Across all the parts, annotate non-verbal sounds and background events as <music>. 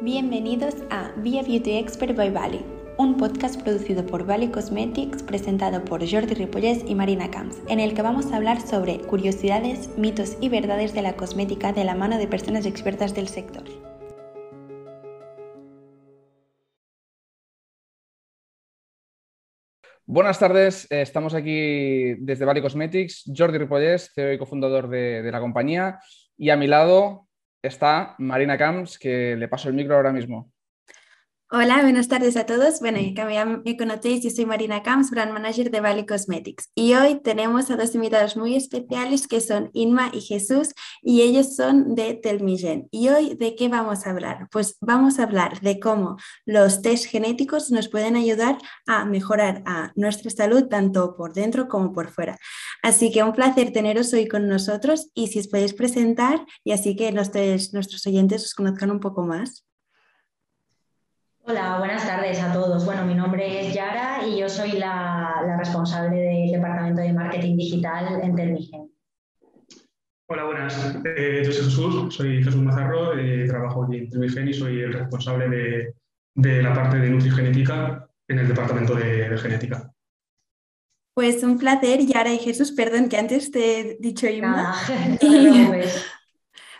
Bienvenidos a Via Beauty Expert by Valley, un podcast producido por Valley Cosmetics presentado por Jordi Ripollés y Marina Camps, en el que vamos a hablar sobre curiosidades, mitos y verdades de la cosmética de la mano de personas expertas del sector. Buenas tardes, eh, estamos aquí desde Valley Cosmetics, Jordi Ripollés, CEO y cofundador de la compañía, y a mi lado está Marina Camps, que le paso el micro ahora mismo. Hola, buenas tardes a todos. Bueno, como ya me conocéis, yo soy Marina Camps, Brand Manager de Valley Cosmetics. Y hoy tenemos a dos invitados muy especiales que son Inma y Jesús, y ellos son de Telmigen. ¿Y hoy de qué vamos a hablar? Pues vamos a hablar de cómo los test genéticos nos pueden ayudar a mejorar nuestra salud tanto por dentro como por fuera. Así que un placer teneros hoy con nosotros y si os podéis presentar y así que nuestros, nuestros oyentes os conozcan un poco más. Hola, buenas tardes a todos. Bueno, mi nombre es Yara y yo soy la, responsable del Departamento de Marketing Digital en Telmigen. Hola, buenas. Eh, yo soy Jesús, soy Jesús Mazarro, eh, trabajo aquí en Telmigen y soy el responsable de, la parte de nutrigenética en el Departamento de, Genética. Pues un placer, Yara y Jesús. Perdón que antes te he dicho Inma. <laughs> <laughs>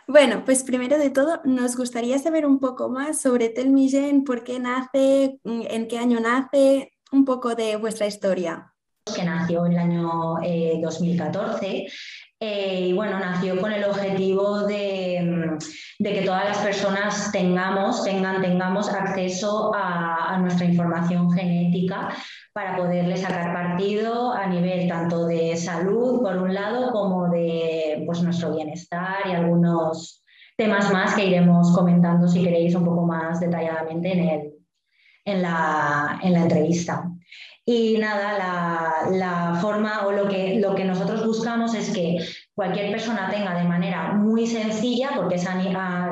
Bueno, pues primero de todo, nos gustaría saber un poco más sobre Telmigen, por qué nace, mm, en qué año nace, un poco de vuestra historia. Que nació en el año 2014 eh, y bueno, nació con el objetivo de, mm, que todas las personas tengamos, tengan, tengamos acceso a nuestra información genética para poderle sacar partido a nivel tanto de salud, por un lado, como de pues, nuestro bienestar y algunos temas más que iremos comentando, si queréis, un poco más detalladamente en, el, en, la, en la entrevista. Y nada, la, la, forma o lo que, lo que nosotros buscamos es que cualquier persona tenga de manera muy sencilla, porque es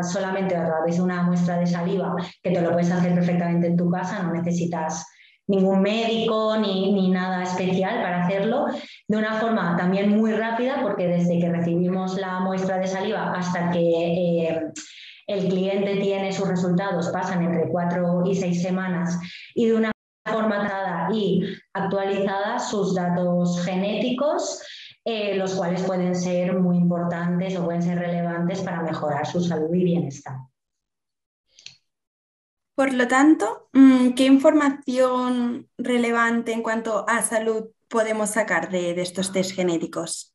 solamente a través de una muestra de saliva, que te lo puedes hacer perfectamente en tu casa, no necesitas ningún médico ni, nada especial para hacerlo, de una forma también muy rápida, porque desde que recibimos la muestra de saliva hasta que eh, el cliente tiene sus resultados pasan entre cuatro y seis semanas y de una forma dada y actualizada sus datos genéticos, eh, los cuales pueden ser muy importantes o pueden ser relevantes para mejorar su salud y bienestar. Por lo tanto, mm, ¿qué información relevante en cuanto a salud podemos sacar de, estos test genéticos?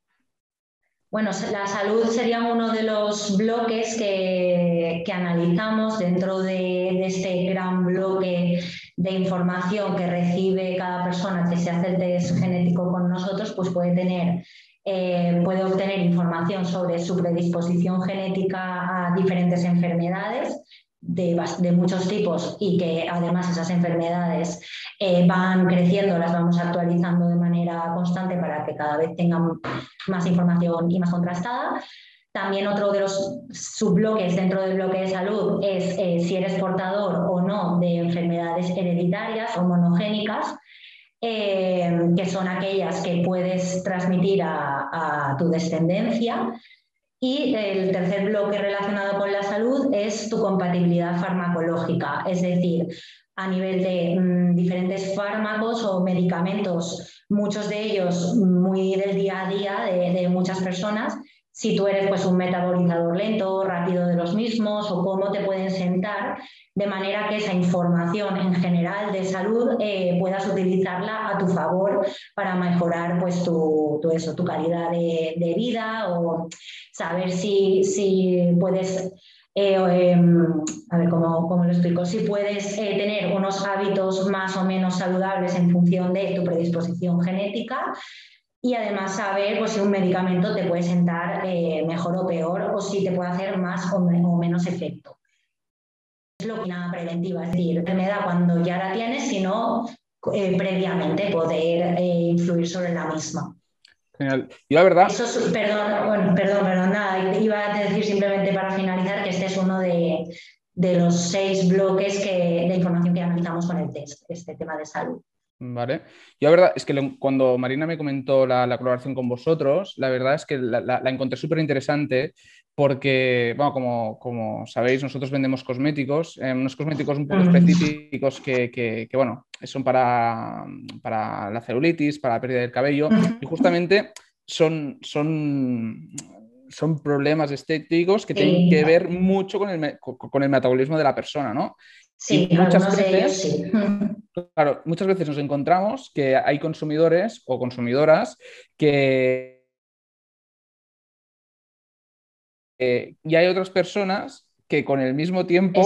Bueno, la salud sería uno de los bloques que, analizamos dentro de, este gran bloque de información que recibe cada persona que se hace el test genético con nosotros, pues puede tener eh, puede obtener información sobre su predisposición genética a diferentes enfermedades, de, muchos tipos y que además esas enfermedades eh, van creciendo, las vamos actualizando de manera constante para que cada vez tengan más información y más contrastada. También otro de los subbloques dentro del bloque de salud es eh, si eres portador o no de enfermedades hereditarias o monogénicas, eh, que son aquellas que puedes transmitir a, tu descendencia. Y el tercer bloque relacionado con la salud es tu compatibilidad farmacológica, es decir, a nivel de mm, diferentes fármacos o medicamentos, muchos de ellos muy del día a día de, muchas personas, si tú eres pues, un metabolizador lento, rápido de los mismos o cómo te pueden sentar, de manera que esa información en general de salud eh, puedas utilizarla a tu favor para mejorar pues, tu, eso, tu calidad de, vida o saber si, si puedes, eh, em, a ver cómo, lo explico, si puedes eh, tener unos hábitos más o menos saludables en función de tu predisposición genética y además saber pues, si un medicamento te puede sentar eh, mejor o peor o si te puede hacer más o, menos efecto. Es lo que nada preventiva, es decir, enfermedad cuando ya la tienes, sino previamente poder influir sobre la misma. Y la verdad. perdón, perdón, perdón, nada. Iba a decir simplemente para finalizar que este es uno de, los seis bloques que, de información que analizamos con el test, este tema de salud. Vale. Yo la verdad es que cuando Marina me comentó la, colaboración con vosotros, la verdad es que la, encontré súper interesante porque, bueno, como, como, sabéis, nosotros vendemos cosméticos, eh, unos cosméticos un poco específicos que, que, bueno, son para, para, la celulitis, para la pérdida del cabello, y justamente son, son, son problemas estéticos que tienen que ver mucho con el, con el metabolismo de la persona, ¿no? Sí, muchas veces, sí. <laughs> Claro, muchas veces nos encontramos que hay consumidores o consumidoras que... y hay otras personas que con el mismo tiempo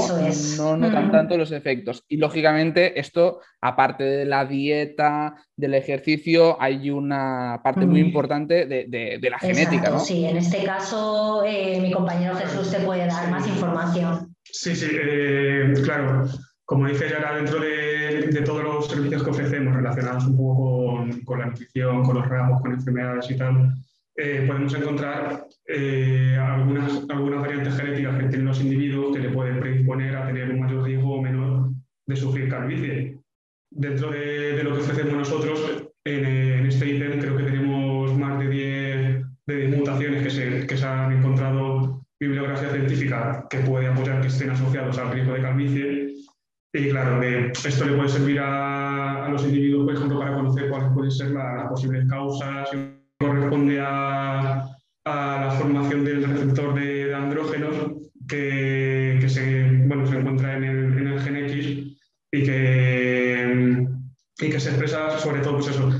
no notan tanto los efectos. Y lógicamente esto, aparte de la dieta, del ejercicio, hay una parte muy importante de, la genética. ¿no? Sí, en este caso eh, mi compañero Jesús te puede dar más información. Sí, sí, eh, claro. Como dice Yara, dentro de, todos los servicios que ofrecemos relacionados un poco con, la nutrición, con los ramos, con enfermedades y tal, eh, podemos encontrar eh, algunas, algunas variantes genéticas que tienen los individuos que le pueden predisponer a tener un mayor riesgo o menor de sufrir calvicie. Dentro de, lo que ofrecemos nosotros, en, este ítem creo que tenemos más de 10, de mutaciones que se, que se han encontrado bibliografía científica que puede apoyar que estén asociados al riesgo de calvicie. Y claro, esto le puede servir a, los individuos, por ejemplo, para conocer cuáles pueden ser las posibles causas, si corresponde a, la formación del receptor de, andrógenos que, se, bueno, se encuentra en el, en el gen X y que, y que se expresa sobre todo pues eso,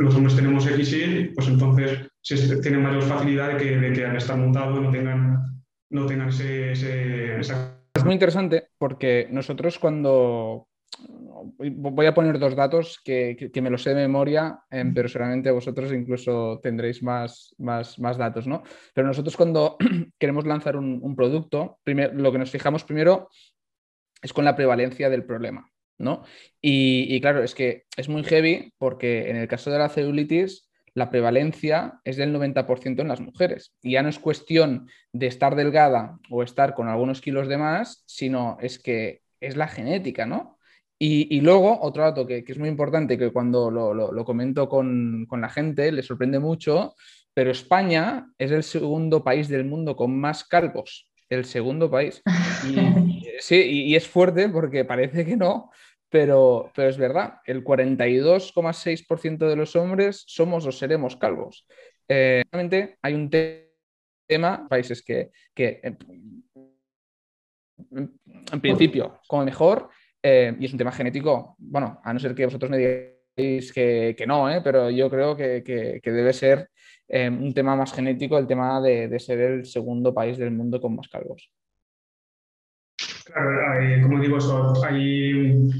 Los, hombres tenemos XY, pues entonces tienen mayor facilidad de que, de que al estar no tengan no tengan ese, Es muy interesante porque nosotros cuando... Voy a poner dos datos que, me los sé de memoria, em, pero seguramente vosotros incluso tendréis más, más, más datos, ¿no? Pero nosotros cuando <clears throat> queremos lanzar un, producto, lo que nos fijamos primero es con la prevalencia del problema, ¿no? Y, y, claro, es que es muy heavy porque en el caso de la celulitis la prevalencia es del 90% en las mujeres. Y ya no es cuestión de estar delgada o estar con algunos kilos de más, sino es que es la genética, ¿no? Y, luego, otro dato que, es muy importante, que cuando lo, comento con, la gente, le sorprende mucho, pero España es el segundo país del mundo con más calvos, el segundo país. <laughs> sí, y es fuerte porque parece que no, pero, pero es verdad, el 42,6% de los hombres somos o seremos calvos. Eh, realmente hay un tema, países que, en, principio, como mejor, eh, y es un tema genético, bueno, a no ser que vosotros me digáis que, no, eh, pero yo creo que, debe ser un tema más genético, el tema de, de, ser el segundo país del mundo con más calvos. Claro, como digo, eso, hay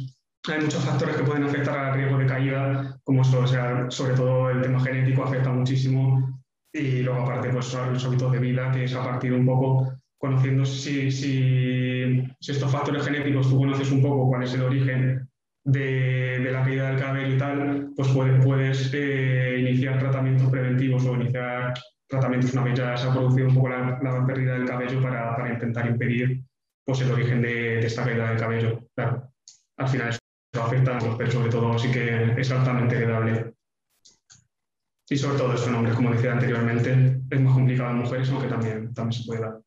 hay muchos factores que pueden afectar al riesgo de caída, como eso, o sea, sobre todo el tema genético afecta muchísimo y luego aparte pues los hábitos de vida, que es a partir un poco conociendo si, si, si estos factores genéticos tú conoces un poco cuál es el origen de, de la caída del cabello y tal, pues puedes, puedes eh, iniciar tratamientos preventivos o iniciar tratamientos una vez ya se ha producido un poco la, la pérdida del cabello para, para, intentar impedir pues, el origen de, de esta caída del cabello. Claro, al final afecta a los pero sobre todo sí que es altamente heredable. Y sobre todo esto en hombres, como decía anteriormente, es más complicado en mujeres, aunque también, también se puede dar.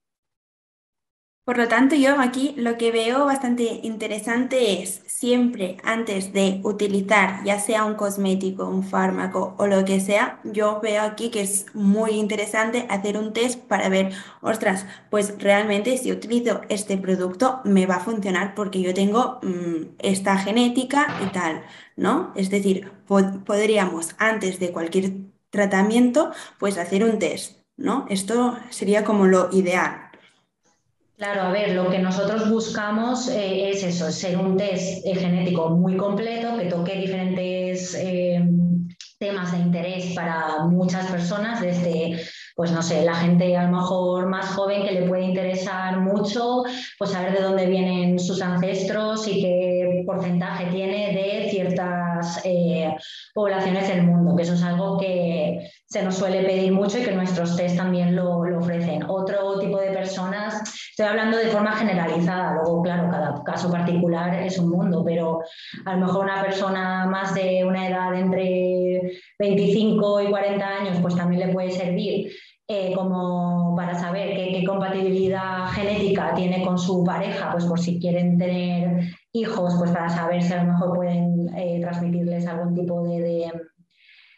Por lo tanto, yo aquí lo que veo bastante interesante es siempre antes de utilizar ya sea un cosmético, un fármaco o lo que sea, yo veo aquí que es muy interesante hacer un test para ver, ostras, pues realmente si utilizo este producto me va a funcionar porque yo tengo mm, esta genética y tal, ¿no? Es decir, podríamos antes de cualquier tratamiento pues hacer un test, ¿no? Esto sería como lo ideal. Claro, a ver, lo que nosotros buscamos eh, es eso, ser un test eh, genético muy completo que toque diferentes eh, temas de interés para muchas personas, desde pues no sé, la gente a lo mejor más joven que le puede interesar mucho, pues saber de dónde vienen sus ancestros y qué porcentaje tiene de ciertas poblaciones del mundo, que eso es algo que se nos suele pedir mucho y que nuestros test también lo ofrecen. Otro tipo de personas, estoy hablando de forma generalizada, luego claro, cada caso particular es un mundo, pero a lo mejor una persona más de una edad entre 25 y 40 años, pues también le puede servir eh, como para saber qué, compatibilidad genética tiene con su pareja, pues por si quieren tener hijos, pues para saber si a lo mejor pueden eh, transmitirles algún tipo de, de,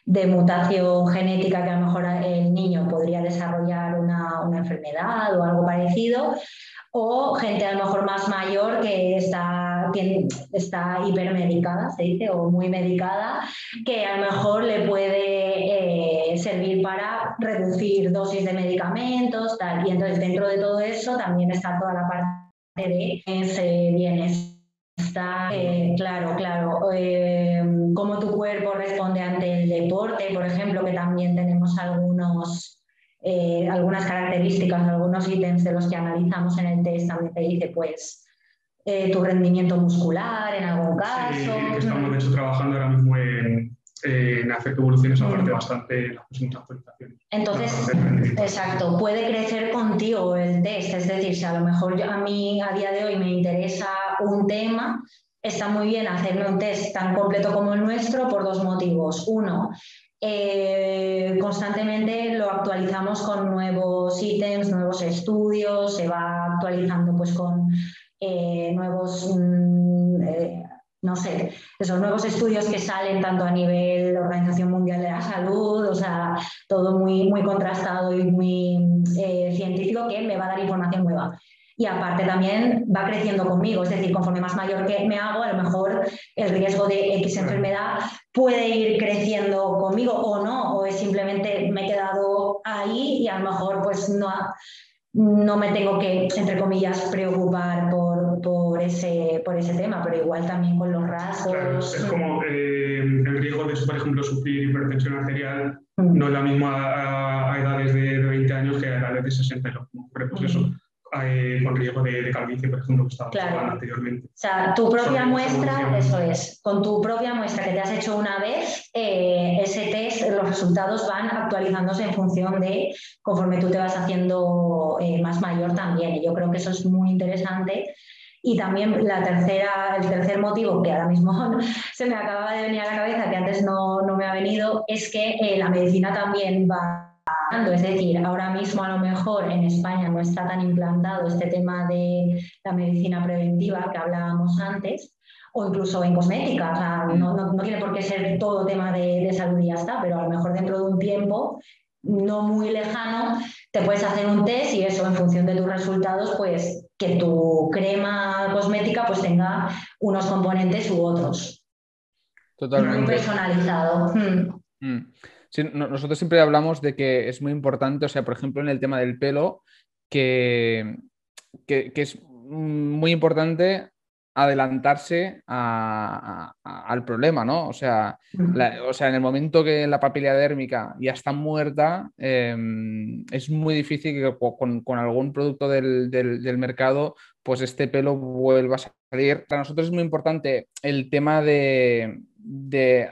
mutación genética que a lo mejor el niño podría desarrollar una, una enfermedad o algo parecido o gente a lo mejor más mayor que está, está hipermedicada, se dice, o muy medicada, que a lo mejor le puede eh, servir para reducir dosis de medicamentos, tal. Y entonces dentro de todo eso también está toda la parte de ese bienestar. Eh, claro, claro. Eh, cómo tu cuerpo responde ante el deporte, por ejemplo, que también tenemos algunos eh, algunas características, algunos ítems de los que analizamos en el test también te dice, pues, tu rendimiento muscular en algún caso. Sí, estamos de hecho trabajando ahora mismo en, en hacer evoluciones aparte bastante las próximas actualizaciones. Entonces, exacto, puede crecer contigo el test, es decir, si a lo mejor a mí a día de hoy me interesa un tema, está muy bien hacerme un test tan completo como el nuestro por dos motivos. Uno, eh, constantemente lo actualizamos con nuevos ítems, nuevos estudios, se va actualizando pues con eh, nuevos, mm, eh, no sé, esos nuevos estudios que salen tanto a nivel Organización Mundial de la Salud, o sea, todo muy, muy contrastado y muy científico que me va a dar información nueva. Y aparte también va creciendo conmigo, es decir, conforme más mayor que me hago, a lo mejor el riesgo de X enfermedad puede ir creciendo conmigo o no, o es simplemente me he quedado ahí y a lo mejor pues no, no me tengo que, entre comillas, preocupar por, por, ese, por ese tema, pero igual también con los rasgos. es como eh, el riesgo de, por ejemplo, sufrir hipertensión arterial mm. no es la misma a, edades de, 20 años que a edades de 60, pues eso mm. Eh, con riesgo de, calvicie, por ejemplo, que claro. anteriormente. O sea, tu propia muestra, eso es, con tu propia muestra que te has hecho una vez, eh, ese test, los resultados van actualizándose en función de conforme tú te vas haciendo eh, más mayor también. Y yo creo que eso es muy interesante. Y también la tercera, el tercer motivo, que ahora mismo <laughs> se me acaba de venir a la cabeza, que antes no, no me ha venido, es que la medicina también va es decir, ahora mismo a lo mejor en España no está tan implantado este tema de la medicina preventiva que hablábamos antes, o incluso en cosmética. O sea, no, tiene por qué ser todo tema de, salud y ya está, pero a lo mejor dentro de un tiempo no muy lejano te puedes hacer un test y eso en función de tus resultados, pues que tu crema cosmética pues tenga unos componentes u otros. Totalmente. Muy personalizado. Mm nosotros siempre hablamos de que es muy importante, o sea, por ejemplo, en el tema del pelo, que, que, es muy importante adelantarse al problema, ¿no? O sea, o sea, en el momento que la papila dérmica ya está muerta, em, es muy difícil que con, algún producto del, del, mercado, pues este pelo vuelva a salir. Para nosotros es muy importante el tema de, de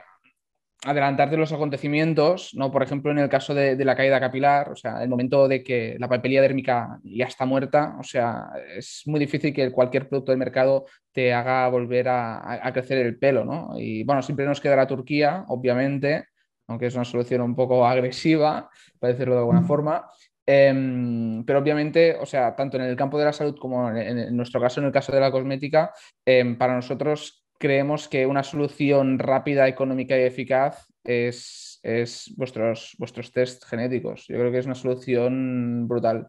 adelantarte los acontecimientos, ¿no? Por ejemplo, en el caso de, la caída capilar, o sea, el momento de que la papelilla dérmica ya está muerta, o sea, es muy difícil que cualquier producto del mercado te haga volver a, crecer el pelo, ¿no? Y bueno, siempre nos queda la Turquía, obviamente, aunque es una solución un poco <laughs> agresiva, para decirlo de alguna mm. forma. Em, pero obviamente, o sea, tanto en el campo de la salud como en, nuestro caso, en el caso de la cosmética, em, para nosotros creemos que una solución rápida, económica y eficaz es, es vuestros, vuestros test genéticos. Yo creo que es una solución brutal.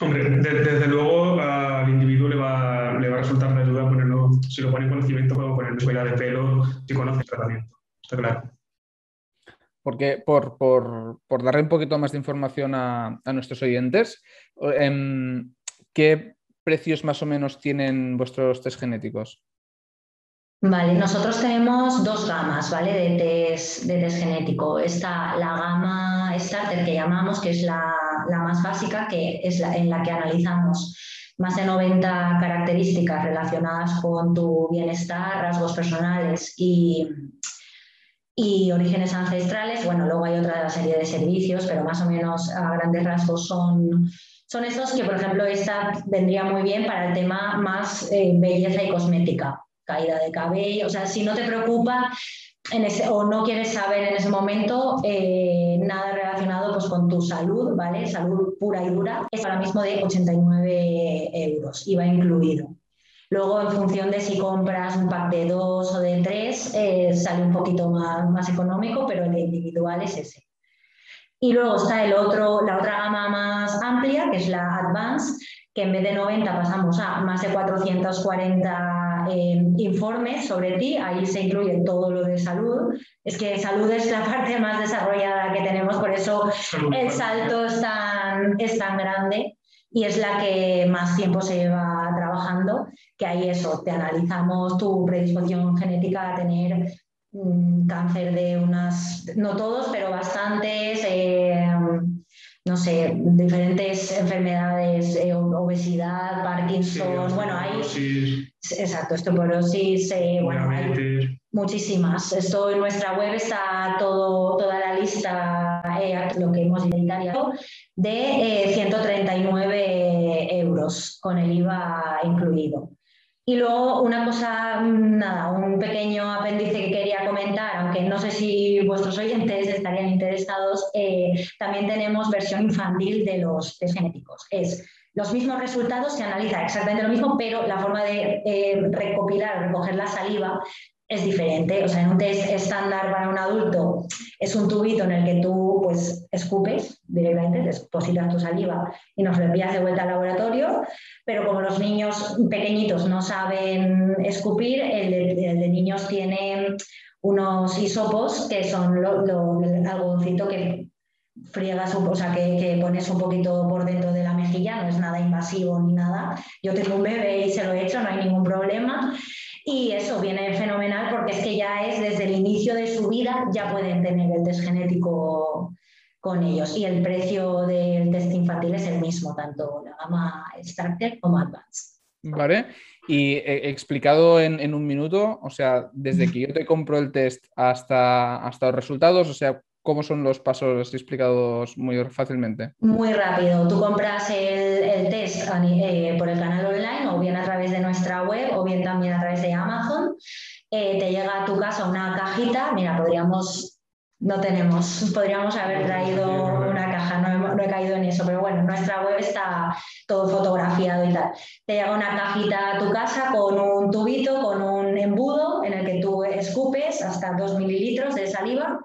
Hombre, desde luego al individuo le va, le va, a resultar de ayuda ponerlo, si lo pone en conocimiento, puedo poner huella de pelo, si conoce el tratamiento. Está claro. Porque por, por, por, darle un poquito más de información a, a nuestros oyentes, em, ¿qué precios más o menos tienen vuestros test genéticos? Vale, nosotros tenemos dos gamas, ¿vale? De test, de test genético. Está la gama starter que llamamos, que es la, más básica, que es la, en la que analizamos más de 90 características relacionadas con tu bienestar, rasgos personales y, y orígenes ancestrales. Bueno, luego hay otra serie de servicios, pero más o menos a grandes rasgos son, son estos que, por ejemplo, esta vendría muy bien para el tema más eh, belleza y cosmética caída de cabello, o sea, si no te preocupa en ese, o no quieres saber en ese momento eh, nada relacionado pues, con tu salud, ¿vale? Salud pura y dura, es ahora mismo de 89 euros, iba incluido. Luego, en función de si compras un pack de dos o de tres, eh, sale un poquito más, más económico, pero el individual es ese. Y luego está el otro, la otra gama más amplia, que es la Advance, que en vez de 90 pasamos a más de 440 eh, informes sobre ti, ahí se incluye todo lo de salud. Es que salud es la <laughs> parte más desarrollada que tenemos, por eso el salto es tan, es tan grande y es la que más tiempo se lleva trabajando, que ahí eso, te analizamos tu predisposición genética a tener mm, cáncer de unas, no todos, pero bastantes. Eh, no sé, diferentes enfermedades, eh, obesidad, Parkinson, bueno, hay... Exacto, osteoporosis, eh, bueno, hay muchísimas. Esto en nuestra web está todo, toda la lista, eh, lo que hemos inventariado, de 139 euros, con el IVA incluido. Y luego una cosa, nada, un pequeño apéndice que quería comentar, aunque no sé si vuestros oyentes estarían interesados, eh, también tenemos versión infantil de los test genéticos. Es los mismos resultados, se analiza exactamente lo mismo, pero la forma de eh, recopilar, recoger la saliva es diferente. O sea, en un test estándar para un adulto es un tubito en el que tú pues escupes directamente, depositas tu saliva y nos lo envías de vuelta al laboratorio, pero como los niños pequeñitos no saben escupir, el de, niños tiene unos hisopos que son lo, el algodoncito que friegas, o sea, que, que, pones un poquito por dentro de la mejilla, no es nada invasivo ni nada. Yo tengo un bebé y se lo he hecho, no hay ningún problema. Y eso viene fenomenal porque es que ya es desde el inicio de su vida, ya pueden tener el test genético con ellos. Y el precio del test infantil es el mismo, tanto la gama Starter como Advanced. Vale. Y eh, explicado en, un minuto, o sea, desde que yo te compro el test hasta, hasta los resultados, o sea, ¿Cómo son los pasos explicados muy fácilmente? Muy rápido. Tú compras el, test eh, por el canal online o bien a través de nuestra web o bien también a través de Amazon. Eh, te llega a tu casa una cajita. Mira, podríamos, no tenemos, podríamos haber traído una caja, no, no he caído en eso, pero bueno, nuestra web está todo fotografiado y tal. Te llega una cajita a tu casa con un tubito, con un embudo en el que tú escupes hasta dos mililitros de saliva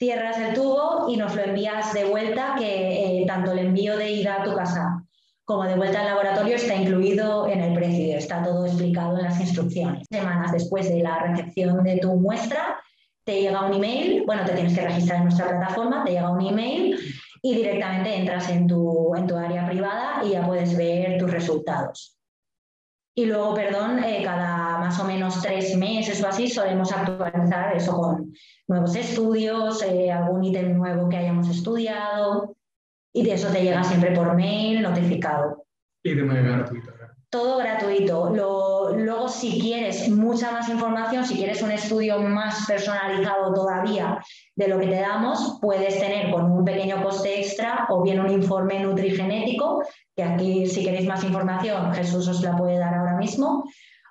cierras el tubo y nos lo envías de vuelta, que eh, tanto el envío de ida a tu casa como de vuelta al laboratorio está incluido en el precio, está todo explicado en las instrucciones. Semanas después de la recepción de tu muestra, te llega un email, bueno, te tienes que registrar en nuestra plataforma, te llega un email y directamente entras en tu, en tu área privada y ya puedes ver tus resultados. Y luego, perdón, eh, cada más o menos tres meses o así solemos actualizar eso con nuevos estudios, eh, algún ítem nuevo que hayamos estudiado y de eso te llega siempre por mail notificado. Y de manera gratuita. Todo gratuito. luego, si quieres mucha más información, si quieres un estudio más personalizado todavía de lo que te damos, puedes tener con un pequeño coste extra o bien un informe nutrigenético, que aquí si queréis más información, Jesús os la puede dar ahora mismo,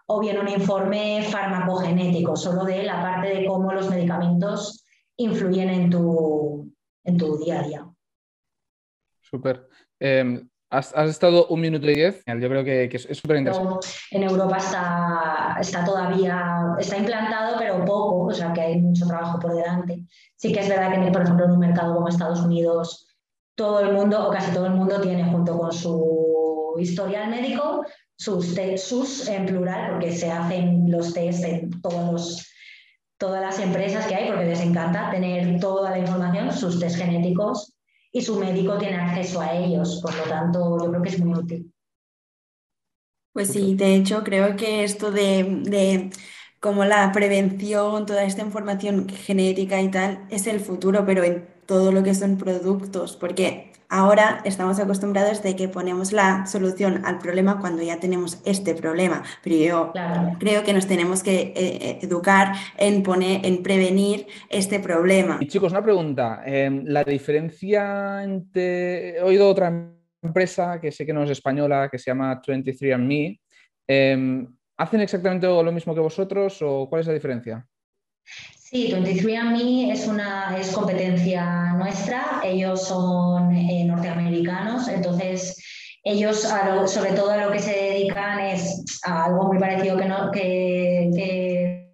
o bien un informe farmacogenético, solo de la parte de cómo los medicamentos influyen en tu, en tu día a día. Súper. Em, Has, estado un minuto y diez. Yo creo que, es súper interesante. En Europa está, está todavía, está implantado, pero poco, o sea que hay mucho trabajo por delante. Sí que es verdad que, por ejemplo, en un mercado como Estados Unidos, todo el mundo, o casi todo el mundo, tiene junto con su historial médico sus, sus en plural, porque se hacen los test en todos los, todas las empresas que hay, porque les encanta tener toda la información, sus test genéticos y su médico tiene acceso a ellos. Por lo tanto, yo creo que es muy útil. Pues sí, de hecho creo que esto de, de como la prevención, toda esta información genética y tal, es el futuro, pero en todo lo que son productos, porque ahora estamos acostumbrados de que ponemos la solución al problema cuando ya tenemos este problema, pero yo creo que nos tenemos que eh, eh, educar en, poner, en prevenir este problema. Y chicos, una pregunta, em, la diferencia entre... He oído otra empresa que sé que no es española, que se llama 23andMe. Eh, ¿Hacen exactamente lo mismo que vosotros o cuál es la diferencia? Sí, 23andMe es una es competencia nuestra. Ellos son eh, norteamericanos, entonces ellos sobre todo a lo que se dedican es a algo muy parecido que, no, que,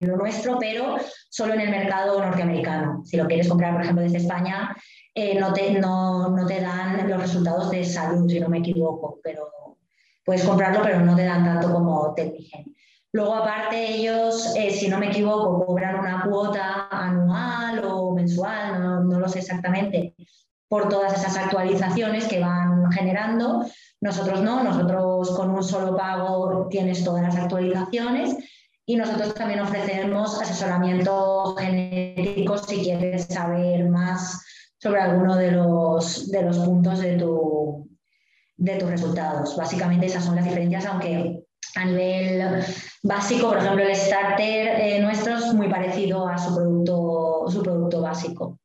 lo nuestro, pero solo en el mercado norteamericano. Si lo quieres comprar, por ejemplo, desde España, eh, no, te, no, no, te dan los resultados de salud, si no me equivoco, pero puedes comprarlo, pero no te dan tanto como Telmigen. Luego, aparte, ellos, eh, si no me equivoco, cobran una cuota anual o mensual, no, lo sé exactamente, por todas esas actualizaciones que van generando. Nosotros no, nosotros con un solo pago tienes todas las actualizaciones y nosotros también ofrecemos asesoramiento genético si quieres saber más sobre alguno de los, de los puntos de, tu, de tus resultados. Básicamente esas son las diferencias, aunque a nivel básico, por ejemplo, el starter eh, nuestro es muy parecido a su producto, su producto básico.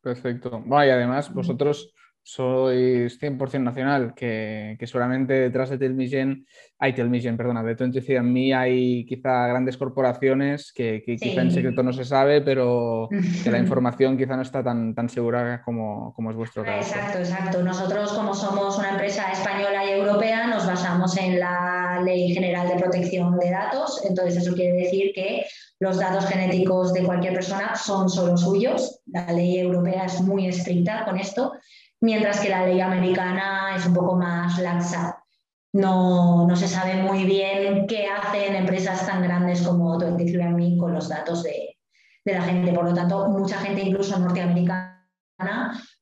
Perfecto. y además vosotros sois 100% nacional, que, que seguramente detrás de Telmigen, hay Telmigen, perdona, de 23andMe hay quizá grandes corporaciones que, quizá en secreto no se sabe, pero <laughs> que la información quizá no está tan, tan segura como, como es vuestro caso. Exacto, exacto. Nosotros como somos una empresa española y europea nos basamos en la Ley General de Protección de Datos, entonces eso quiere decir que los datos genéticos de cualquier persona son solo suyos. La ley europea es muy estricta con esto mientras que la ley americana es un poco más laxa. No, no se sabe muy bien qué hacen empresas tan grandes como 23andMe con los datos de, de la gente. Por lo tanto, mucha gente, incluso norteamericana,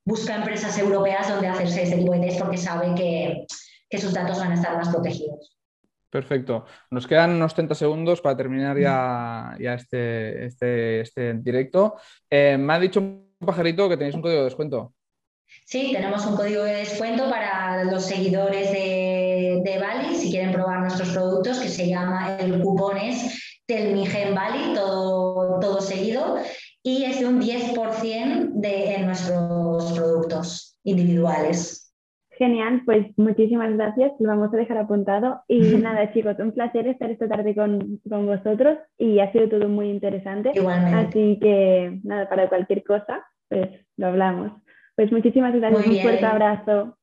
busca empresas europeas donde hacerse este tipo de test porque sabe que, que sus datos van a estar más protegidos. Perfecto. Nos quedan unos 30 segundos para terminar ya, ya este, este, este directo. Eh, me ha dicho un pajarito que tenéis un código de descuento. Sí, tenemos un código de descuento para los seguidores de, de Bali, si quieren probar nuestros productos, que se llama el cupón es Telmigen Bali, todo, todo seguido, y es de un 10% de, en nuestros productos individuales. Genial, pues muchísimas gracias, lo vamos a dejar apuntado. Y <laughs> nada, chicos, un placer estar esta tarde con, con, vosotros y ha sido todo muy interesante. Igualmente. Así que nada, para cualquier cosa, pues lo hablamos. Pues muchísimas gracias, un fuerte abrazo.